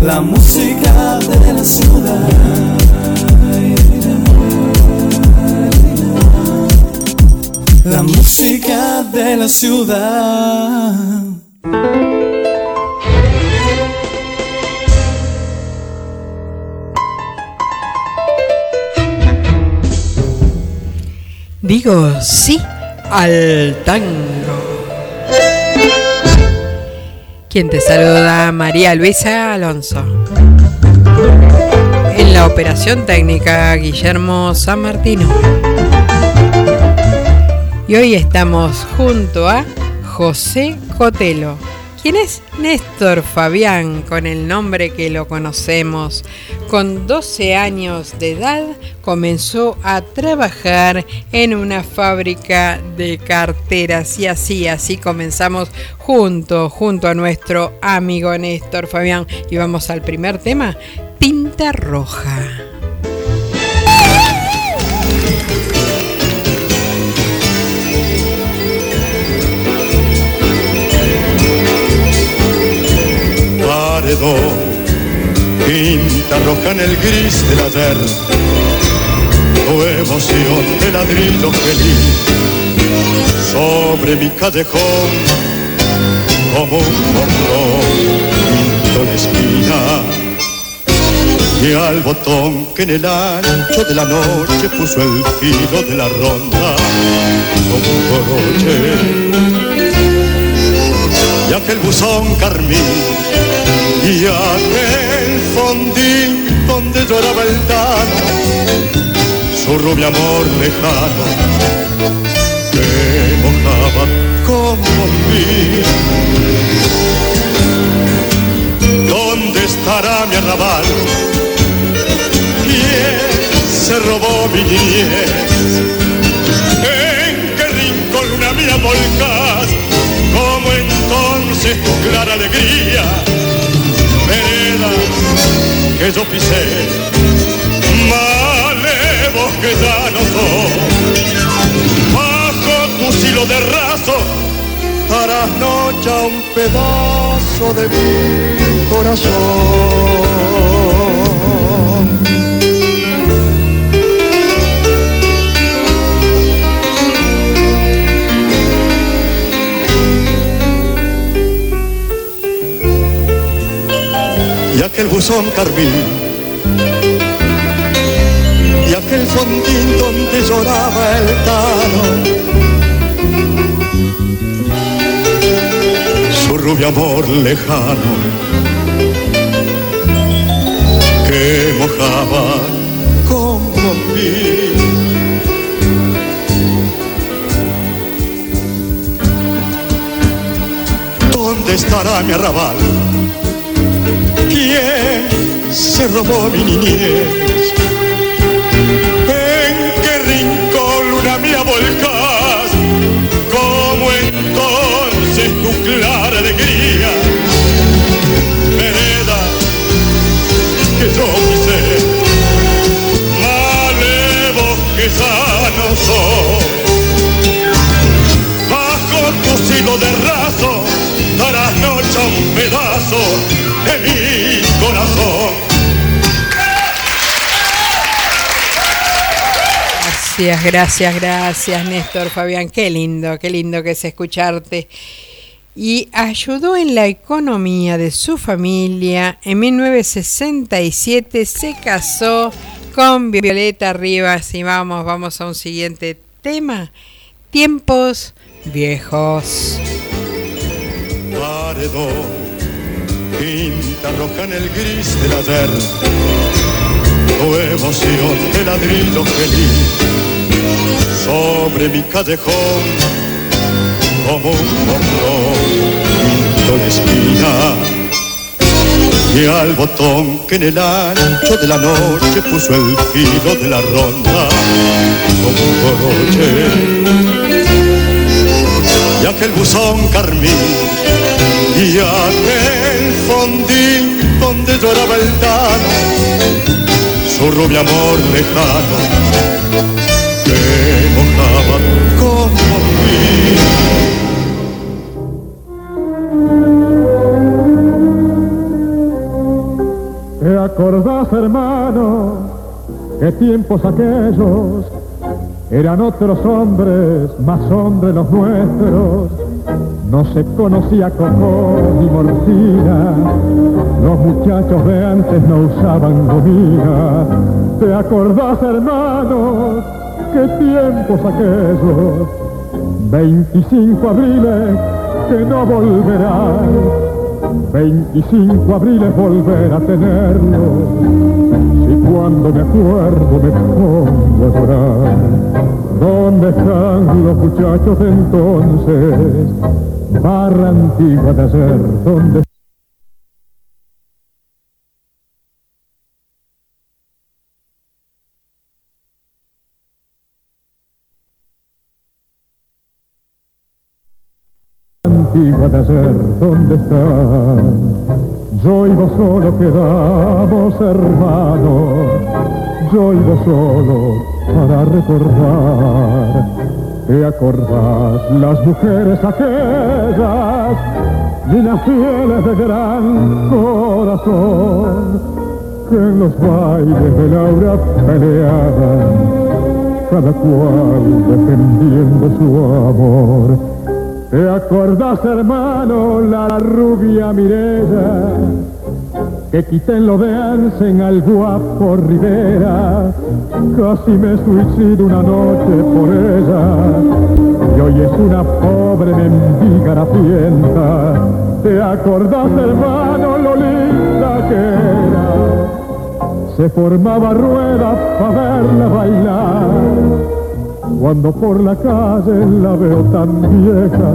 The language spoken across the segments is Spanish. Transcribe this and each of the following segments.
la música de la ciudad. La música de la ciudad. Digo sí al tango. Quien te saluda, María Luisa Alonso. En la operación técnica, Guillermo San Martino. Y hoy estamos junto a José Cotelo ¿Quién es Néstor Fabián, con el nombre que lo conocemos? Con 12 años de edad comenzó a trabajar en una fábrica de carteras y así, así comenzamos junto, junto a nuestro amigo Néstor Fabián. Y vamos al primer tema, tinta roja. Pinta roja en el gris del ayer, tu emoción de ladrillo feliz sobre mi callejón, como un morrón pinto la esquina. Y al botón que en el ancho de la noche puso el filo de la ronda como un coroche. Y aquel buzón carmín y aquel fondín donde lloraba el dano, su rubio amor lejano, que mojaba como mí. ¿Dónde estará mi arrabal? ¿Quién se robó mi niñez? ¿En qué rincón una mía volcás? Como entonces tu clara alegría que yo pisé, malevos que ya no soy. Bajo tu silo de raso, noche un pedazo de mi corazón. Aquel buzón carmín y aquel fondín donde lloraba el tano. Su rubio amor lejano que mojaba como mí. ¿Dónde estará mi arrabal? ¿Quién se robó mi niñez? ¿En qué rincón luna mía volcás? Como entonces tu clara alegría, vereda que yo pisé, malevos que sano soy. Bajo tu silo de raso, darás noche un pedazo mi corazón. Gracias, gracias, gracias, Néstor Fabián. Qué lindo, qué lindo que es escucharte. Y ayudó en la economía de su familia. En 1967 se casó con Violeta Rivas. Y vamos, vamos a un siguiente tema. Tiempos viejos. Roja en el gris del ayer, tu emoción de ladrillo feliz sobre mi callejón, como un morrón pinto la esquina. Y al botón que en el ancho de la noche puso el filo de la ronda, como un coroche. Y aquel buzón carmín, y aquel fondín donde lloraba el dano, su rubio amor lejano, que mojaba mí. ¿Te acordás, hermano, qué tiempos aquellos eran otros hombres, más hombres los nuestros? No se conocía Coco ni morcina, los muchachos de antes no usaban gomina. ¿Te acordás, hermano, qué tiempos aquellos? 25 abriles que no volverán 25 abriles volver a tenerlo. Si cuando me acuerdo me pongo a llorar, ¿dónde están los muchachos de entonces? Barra antigua de ayer, ¿dónde antigua de ayer, ¿dónde están? Yo y vos solo quedamos hermanos, yo y vos solo para recordar. ¿Te acordás las mujeres aquellas, las fieles de gran corazón, que en los bailes de Laura peleaban, cada cual defendiendo su amor? ¿Te acordás, hermano, la rubia Mirella? Que quité en lo de Ansen al guapo Rivera. Casi me suicido una noche por ella. Y hoy es una pobre mendiga rapienta. ¿Te acordás, hermano, lo linda que era? Se formaba rueda para verla bailar cuando por la calle la veo tan vieja,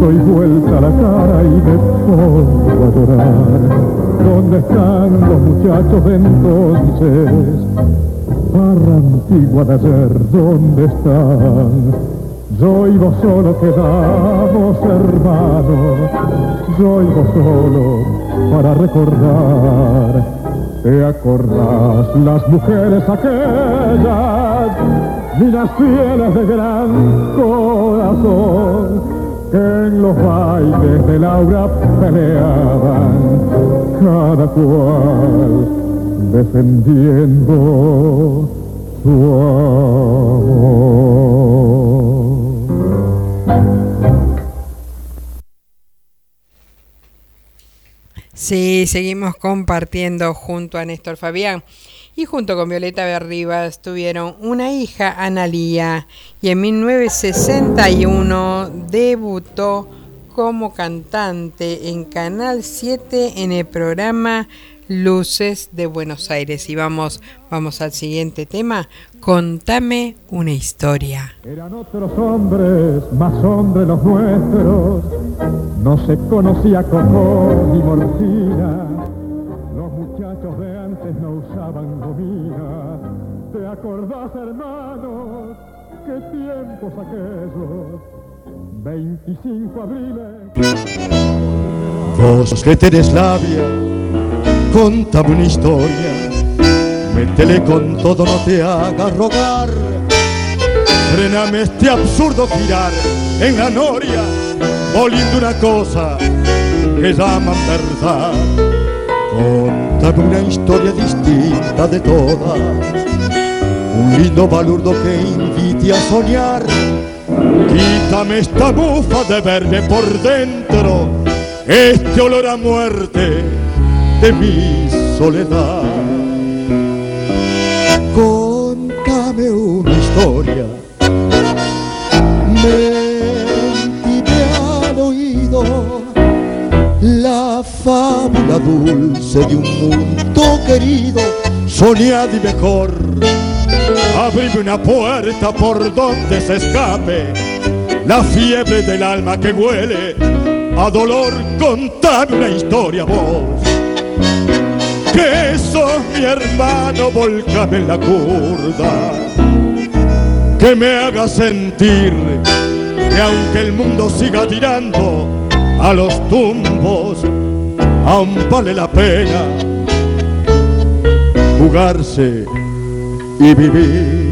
doy vuelta la cara y me pongo a llorar. ¿Dónde están los muchachos de entonces? Barra antigua de ayer, ¿dónde están? Yo y vos solo quedamos hermanos, yo y vos solo para recordar. ¿Te acordás las mujeres aquellas? Las fieles de gran corazón en los bailes de Laura peleaban, cada cual defendiendo su amor. Sí, seguimos compartiendo junto a Néstor Fabián y junto con Violeta Berribas tuvieron una hija, Analía, y en 1961 debutó como cantante en Canal 7 en el programa Luces de Buenos Aires. Y vamos, vamos al siguiente tema. Contame una historia. Eran otros hombres, más hombres los nuestros. No se conocía como ni morcina no usaban. ¿Te acordás, hermanos, qué tiempos aquellos? 25 abriles. Vos que tenés labia, contame una historia. Métele con todo, no te hagas rogar. Frename este absurdo girar en la noria, volviendo una cosa que llaman verdad Contame una historia distinta de todas, un lindo balurdo que invite a soñar. Quítame esta bufa de verme por dentro, este olor a muerte de mi soledad. Contame una historia, mentime al oído la fábula dulce de un mundo querido, soñad y mejor. Abrime una puerta por donde se escape la fiebre del alma que huele a dolor. Contame una historia vos. Que sos mi hermano, volcame en la curda. Que me haga sentir que aunque el mundo siga tirando, a los tumbos, aún vale la pena jugarse y vivir.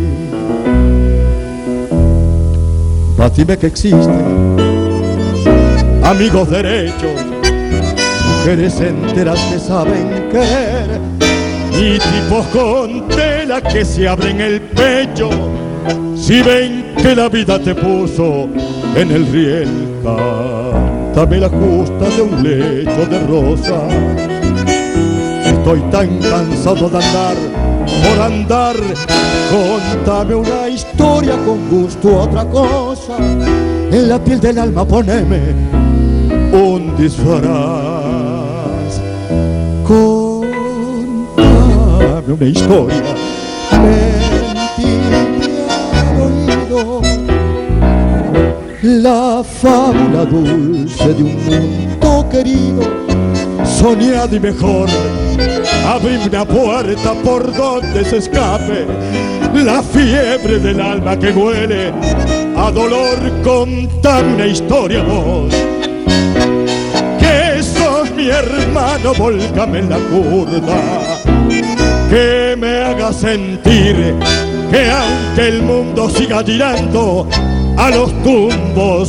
Dime que existen amigos derechos mujeres enteras que saben querer y tipos con tela que se abren el pecho si ven que la vida te puso en el riel cántame la justa de un lecho de rosa estoy tan cansado de andar por andar. Contame una historia con gusto otra cosa. En la piel del alma poneme un disfraz. Contame una historia. La fábula dulce de un mundo querido, soñado y mejor. Abrí una puerta por donde se escape la fiebre del alma que huele a dolor. Contame una historia vos, que sos mi hermano, volcame en la curva, que me haga sentir que aunque el mundo siga girando, a los tumbos,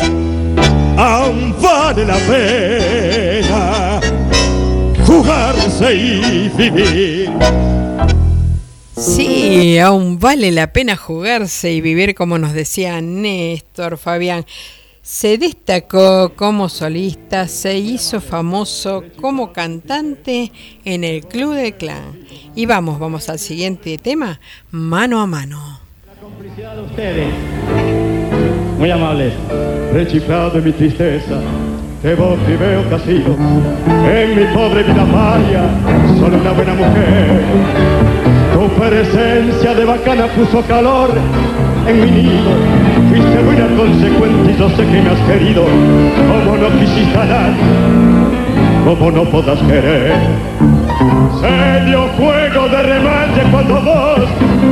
aún vale la pena jugarse y vivir. Sí, aún vale la pena jugarse y vivir como nos decía Néstor Fabián. Se destacó como solista, se hizo famoso como cantante en el Club del Clan. Y vamos, vamos al siguiente tema, mano a mano. La complicidad de ustedes muy amables, rechiflado de mi tristeza, que vos y veo sido en mi pobre vida María, solo una buena mujer. Tu presencia de bacana puso calor en mi nido, fuiste buena consecuente y yo sé que me has querido, como no quisiste ganar, como no podás querer. Se dio fuego de remanche cuando vos,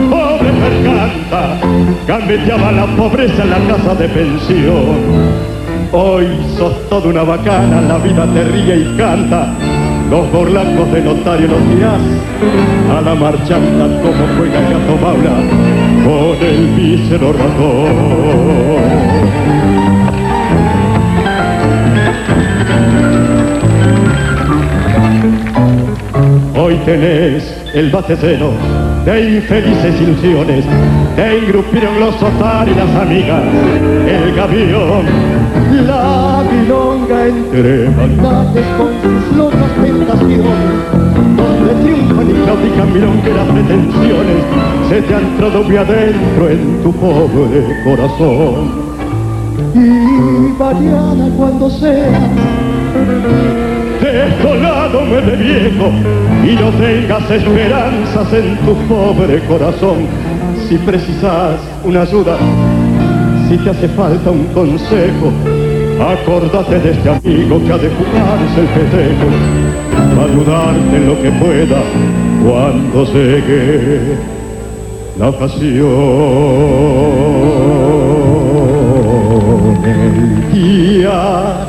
pobre percanta, gambeteaba la pobreza en la casa de pensión. Hoy sos toda una bacana, la vida te ríe y canta. Los borlacos de notario los días a la marchanta como juega gato Maura con el mísero ratón. Hoy tenés el batecero de infelices ilusiones, te engrupieron los sotar y las amigas, el gavión, la milonga entre maldades con sus locas tentaciones, donde triunfan y claudican milongueras pretensiones, se te han entrado muy adentro en tu pobre corazón. Y mañana cuando sea desolado me de viejo y no tengas esperanzas en tu pobre corazón. Si precisas una ayuda, si te hace falta un consejo, acordate de este amigo que ha de jugarse el petejo, para ayudarte en lo que pueda cuando llegue la ocasión. El día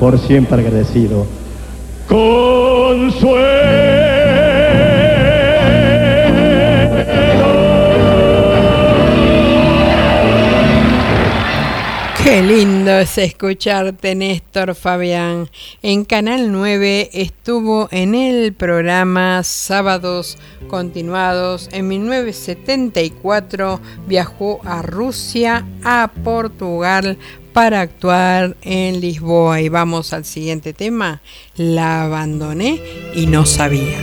Por siempre agradecido. Consuelo. Qué lindo es escucharte, Néstor Fabián. En Canal 9 estuvo en el programa Sábados Continuados. En 1974 viajó a Rusia, a Portugal, para actuar en Lisboa. Y vamos al siguiente tema. La abandoné y no sabía.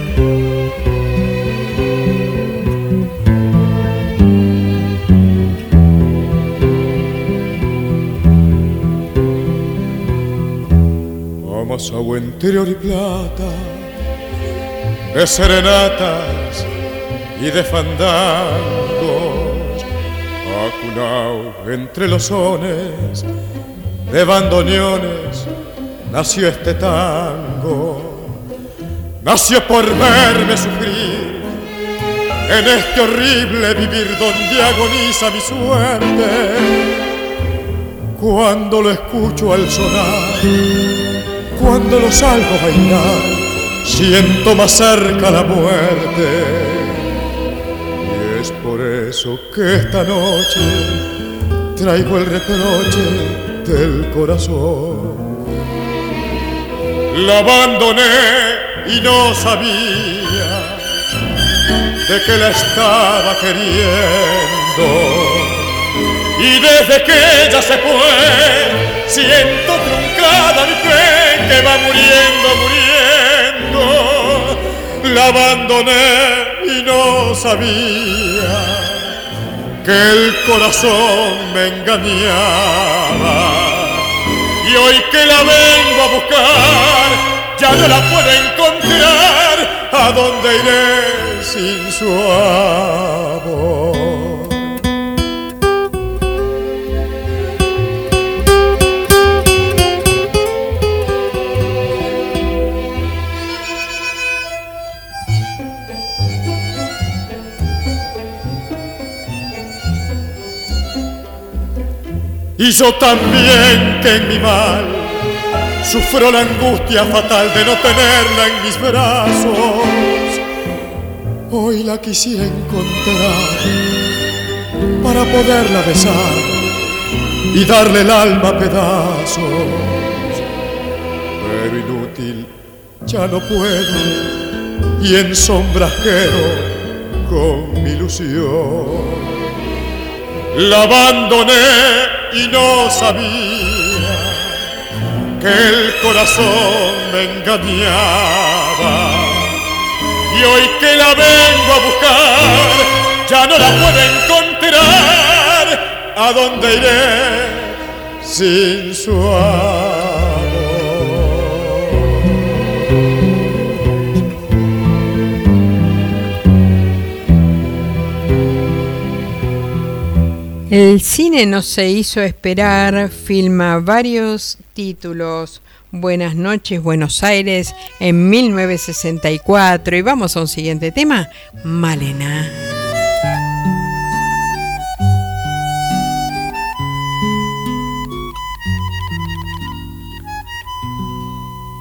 agua interior y plata, de serenatas y de fandangos, entre los sones de bandoneones, nació este tango, nació por verme sufrir en este horrible vivir donde agoniza mi suerte. Cuando lo escucho al sonar cuando lo salgo a bailar, siento más cerca la muerte. Eso que esta noche traigo el reproche del corazón. La abandoné y no sabía de que la estaba queriendo. Y desde que ella se fue, siento truncada mi fe que va muriendo, muriendo. La abandoné y no sabía que el corazón me engañaba. Y hoy que la vengo a buscar, ya no la puedo encontrar. ¿A dónde iré sin su amor? Y yo también que en mi mal sufro la angustia fatal de no tenerla en mis brazos. Hoy la quisiera encontrar para poderla besar y darle el alma a pedazos. Pero inútil, ya no puedo y en sombras quedo con mi ilusión. La abandoné y no sabía que el corazón me engañaba. Y hoy que la vengo a buscar, ya no la puedo encontrar. ¿A dónde iré sin su El cine no se hizo esperar, filma varios títulos. Buenas noches, Buenos Aires, en 1964. Y vamos a un siguiente tema, Malena.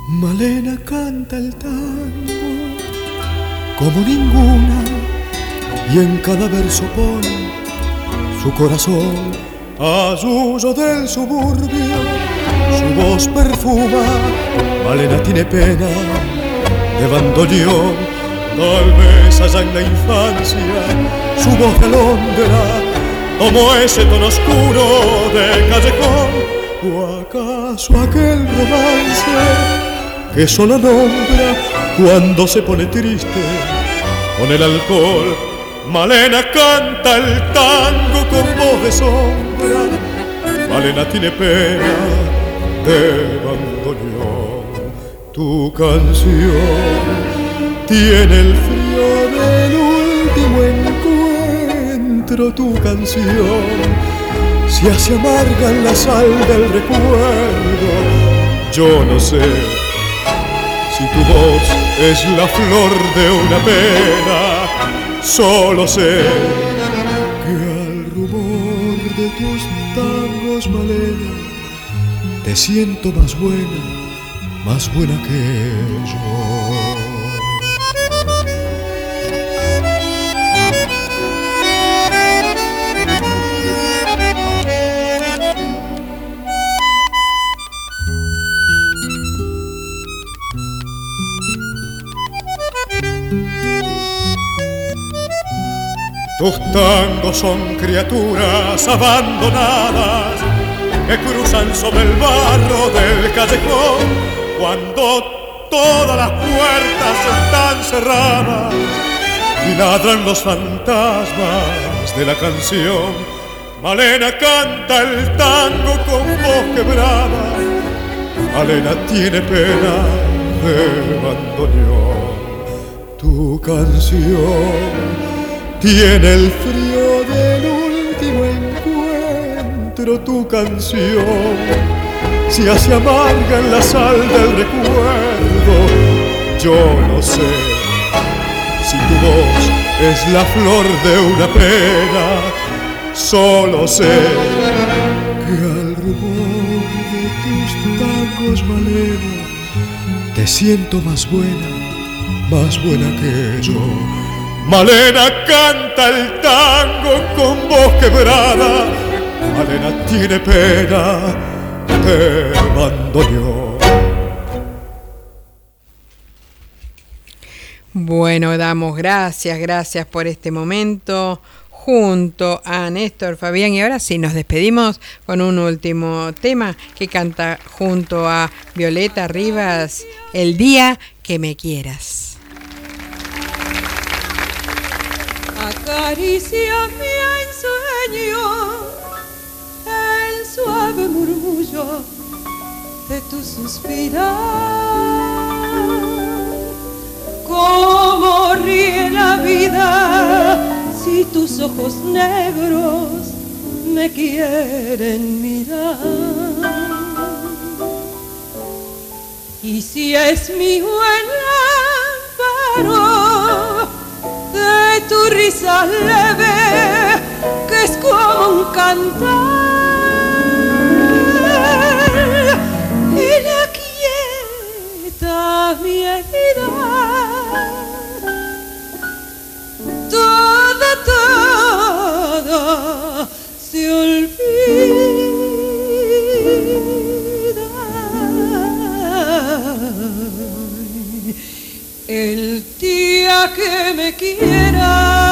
Malena canta el tango como ninguna y en cada verso pone su corazón ayuso del suburbio, su voz perfuma, Malena tiene pena de bandoneón, tal vez allá en la infancia su voz de alondra como ese tono oscuro de callejón, o acaso aquel romance que solo nombra cuando se pone triste con el alcohol Malena canta el tango con voz de sombra. Malena tiene pena de bandoneón. Tu canción tiene el frío del último encuentro. Tu canción se hace amarga en la sal del recuerdo. Yo no sé si tu voz es la flor de una pena Solo sé que al rumor de tus tangos, Malena, te siento más buena, más buena que yo. Tus tangos son criaturas abandonadas que cruzan sobre el barro del callejón cuando todas las puertas están cerradas y ladran los fantasmas de la canción. Malena canta el tango con voz quebrada, Malena tiene pena de bandoneón. Tu canción tiene el frío del último encuentro tu canción. Si hace amarga en la sal del recuerdo, yo no sé si tu voz es la flor de una pena. Solo sé que al rumor de tus tacos malena te siento más buena, más buena que yo Malena canta el tango con voz quebrada. Malena tiene pena, te abandonó. Bueno, damos gracias, gracias por este momento junto a Néstor Fabián y ahora sí nos despedimos con un último tema que canta junto a Violeta Rivas, El día que me quieras. Acaríciame en sueño el suave murmullo de tu suspirar. Cómo ríe la vida si tus ojos negros me quieren mirar. Y si es mi buen amparo, risa leve que es como un cantar. Y la quieta mi herida. Todo todo se olvida. El día que me quieras,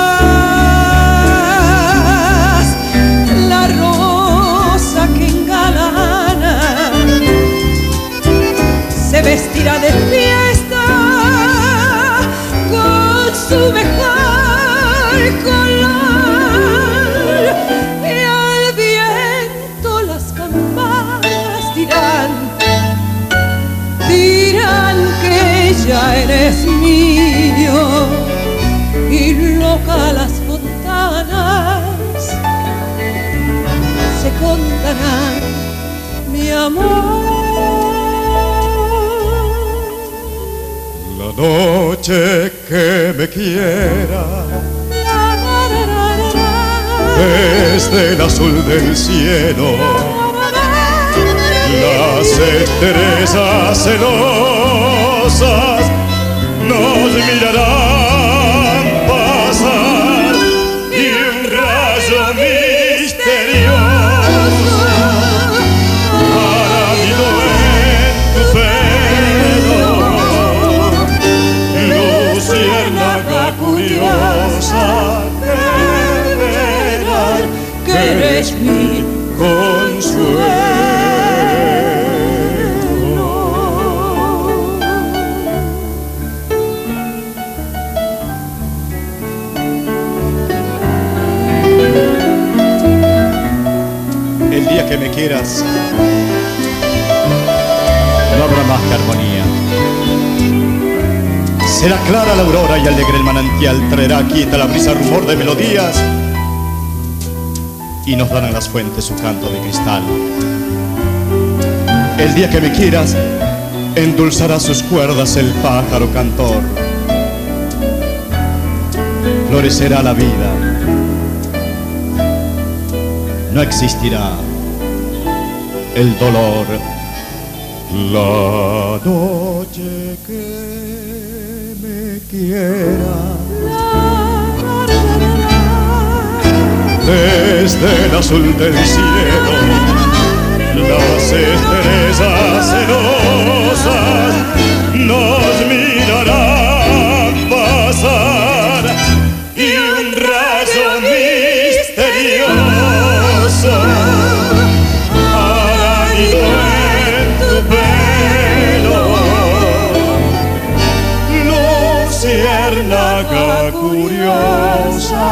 amor. La noche que me quiera. Desde el azul del cielo. Las estrellas celosas nos mirarán traerá quieta la brisa rumor de melodías y nos darán las fuentes su canto de cristal. El día que me quieras, endulzará sus cuerdas el pájaro cantor. Florecerá la vida, no existirá el dolor. La noche que me quiera desde el azul del cielo, las estrellas celosas nos mirarán pasar y un rayo misterioso hará nido en tu pelo, luciérnaga curiosa.